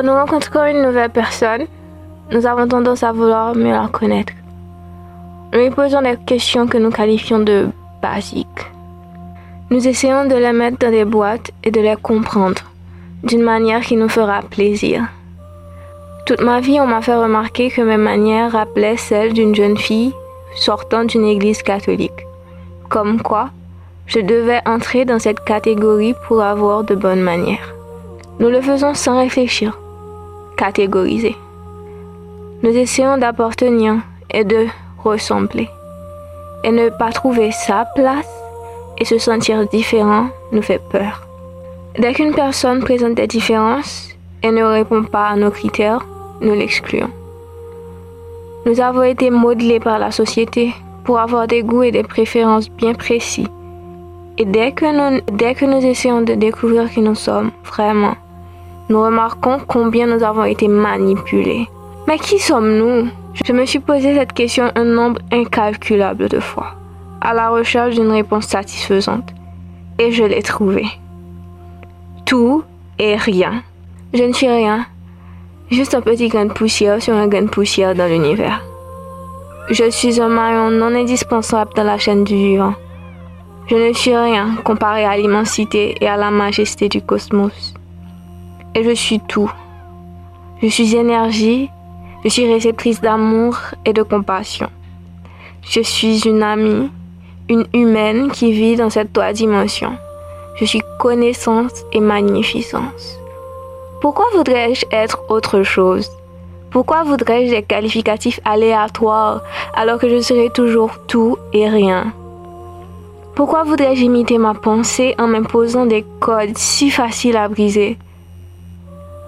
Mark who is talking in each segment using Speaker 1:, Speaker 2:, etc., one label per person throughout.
Speaker 1: Quand nous rencontrons une nouvelle personne, nous avons tendance à vouloir mieux la connaître. Nous lui posons des questions que nous qualifions de basiques. Nous essayons de les mettre dans des boîtes et de les comprendre d'une manière qui nous fera plaisir. Toute ma vie, on m'a fait remarquer que mes manières rappelaient celles d'une jeune fille sortant d'une église catholique. Comme quoi, je devais entrer dans cette catégorie pour avoir de bonnes manières. Nous le faisons sans réfléchir, Nous essayons d'appartenir et de ressembler. Et ne pas trouver sa place et se sentir différent nous fait peur. Dès qu'une personne présente des différences et ne répond pas à nos critères, nous l'excluons. Nous avons été modelés par la société pour avoir des goûts et des préférences bien précis. Et dès que nous, dès que nous essayons de découvrir qui nous sommes vraiment, nous remarquons combien nous avons été manipulés. Mais qui sommes-nous? Je me suis posé cette question un nombre incalculable de fois, à la recherche d'une réponse satisfaisante. Et je l'ai trouvée. Tout et rien. Je ne suis rien. Juste un petit grain de poussière sur un grain de poussière dans l'univers. Je suis un maillon non indispensable dans la chaîne du vivant. Je ne suis rien comparé à l'immensité et à la majesté du cosmos et je suis tout. Je suis énergie, je suis réceptrice d'amour et de compassion. Je suis une amie, une humaine qui vit dans cette trois dimensions. Je suis connaissance et magnificence. Pourquoi voudrais-je être autre chose? Pourquoi voudrais-je des qualificatifs aléatoires alors que je serais toujours tout et rien? Pourquoi voudrais-je imiter ma pensée en m'imposant des codes si faciles à briser?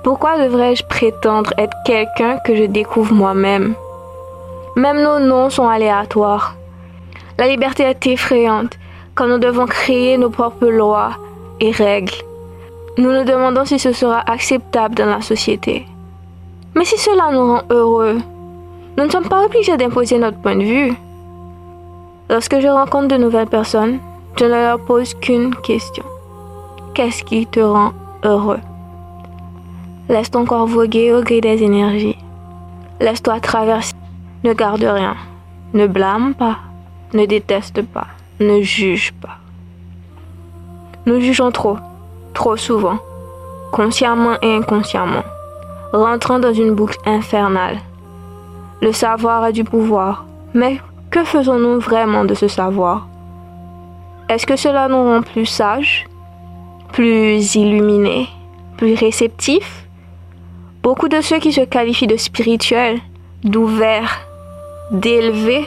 Speaker 1: Pourquoi devrais-je prétendre être quelqu'un que je découvre moi-même? Même nos noms sont aléatoires. La liberté est effrayante quand nous devons créer nos propres lois et règles. Nous nous demandons si ce sera acceptable dans la société. Mais si cela nous rend heureux, nous ne sommes pas obligés d'imposer notre point de vue. Lorsque je rencontre de nouvelles personnes, je ne leur pose qu'une question. Qu'est-ce qui te rend heureux? Laisse ton corps voguer au gré des énergies. Laisse-toi traverser. Ne garde rien. Ne blâme pas. Ne déteste pas. Ne juge pas. Nous jugeons trop, trop souvent, consciemment et inconsciemment, rentrant dans une boucle infernale. Le savoir a du pouvoir, mais que faisons-nous vraiment de ce savoir? Est-ce que cela nous rend plus sages, plus illuminés, plus réceptifs? Beaucoup de ceux qui se qualifient de spirituels, d'ouverts, d'élevés,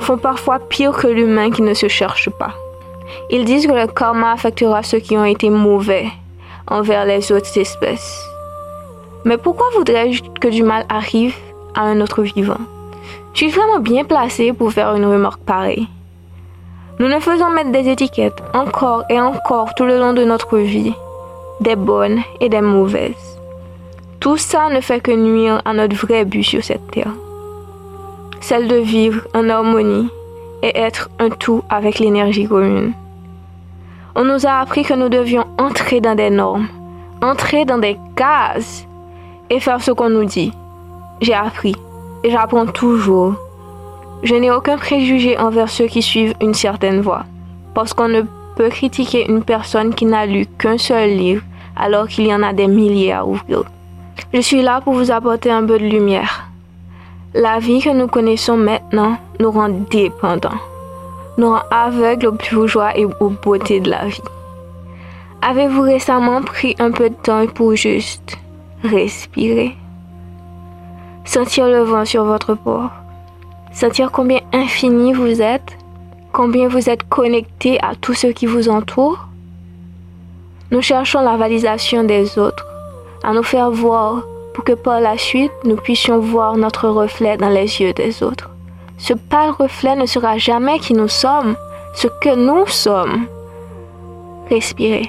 Speaker 1: font parfois pire que l'humain qui ne se cherche pas. Ils disent que le karma affectera ceux qui ont été mauvais envers les autres espèces. Mais pourquoi voudrais-je que du mal arrive à un autre vivant? Je suis vraiment bien placé pour faire une remarque pareille. Nous ne faisons mettre des étiquettes encore et encore tout le long de notre vie, des bonnes et des mauvaises. Tout ça ne fait que nuire à notre vrai but sur cette terre. Celle de vivre en harmonie et être un tout avec l'énergie commune. On nous a appris que nous devions entrer dans des normes, entrer dans des cases et faire ce qu'on nous dit. J'ai appris et j'apprends toujours. Je n'ai aucun préjugé envers ceux qui suivent une certaine voie, parce qu'on ne peut critiquer une personne qui n'a lu qu'un seul livre alors qu'il y en a des milliers à ouvrir. Je suis là pour vous apporter un peu de lumière. La vie que nous connaissons maintenant nous rend dépendants, nous rend aveugles aux joies et aux beautés de la vie. Avez-vous récemment pris un peu de temps pour juste respirer? Sentir le vent sur votre peau, sentir combien infini vous êtes, combien vous êtes connecté à tout ce qui vous entoure? Nous cherchons la validation des autres à nous faire voir pour que par la suite nous puissions voir notre reflet dans les yeux des autres. Ce pâle reflet ne sera jamais qui nous sommes, ce que nous sommes. Respirez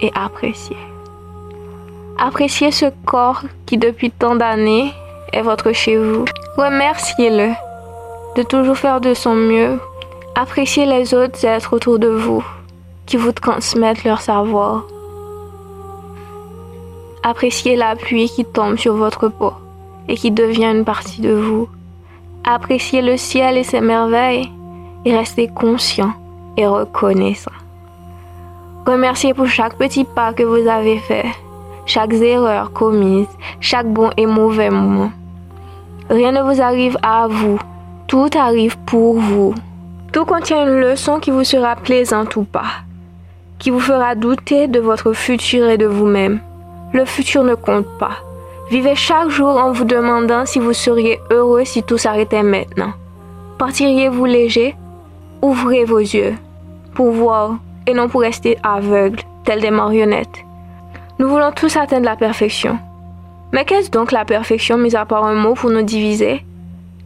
Speaker 1: et appréciez. Appréciez ce corps qui depuis tant d'années est votre chez vous. Remerciez-le de toujours faire de son mieux. Appréciez les autres êtres autour de vous qui vous transmettent leur savoir Appréciez la pluie qui tombe sur votre peau et qui devient une partie de vous. Appréciez le ciel et ses merveilles et restez conscient et reconnaissant. Remerciez pour chaque petit pas que vous avez fait, chaque erreur commise, chaque bon et mauvais moment. Rien ne vous arrive à vous, tout arrive pour vous. Tout contient une leçon qui vous sera plaisante ou pas, qui vous fera douter de votre futur et de vous-même. Le futur ne compte pas. Vivez chaque jour en vous demandant si vous seriez heureux si tout s'arrêtait maintenant. Partiriez-vous léger? Ouvrez vos yeux pour voir et non pour rester aveugle, tels des marionnettes. Nous voulons tous atteindre la perfection. Mais qu'est-ce donc la perfection, mis à part un mot pour nous diviser?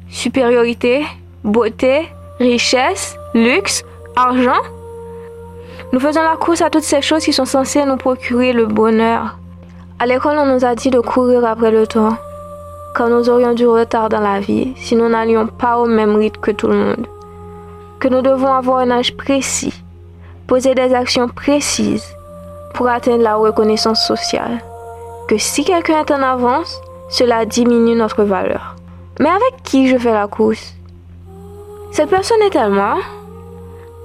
Speaker 1: Supériorité, beauté, richesse, luxe, argent? Nous faisons la course à toutes ces choses qui sont censées nous procurer le bonheur. À l'école, on nous a dit de courir après le temps, car nous aurions du retard dans la vie si nous n'allions pas au même rythme que tout le monde. Que nous devons avoir un âge précis, poser des actions précises pour atteindre la reconnaissance sociale. Que si quelqu'un est en avance, cela diminue notre valeur. Mais avec qui je fais la course? Cette personne est-elle moi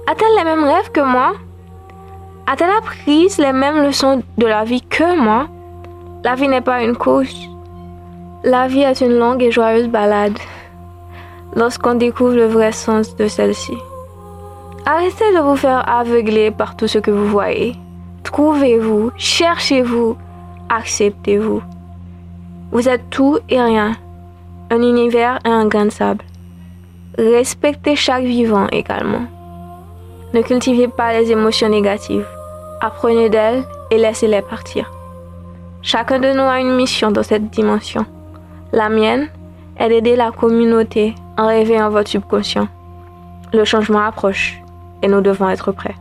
Speaker 1: A-t-elle les mêmes rêves que moi? A-t-elle appris les mêmes leçons de la vie que moi? La vie n'est pas une course. La vie est une longue et joyeuse balade lorsqu'on découvre le vrai sens de celle-ci. Arrêtez de vous faire aveugler par tout ce que vous voyez. Trouvez-vous, cherchez-vous, acceptez-vous. Vous êtes tout et rien, un univers et un grain de sable. Respectez chaque vivant également. Ne cultivez pas les émotions négatives. Apprenez d'elles et laissez-les partir. Chacun de nous a une mission dans cette dimension. La mienne est d'aider la communauté en réveillant votre subconscient. Le changement approche et nous devons être prêts.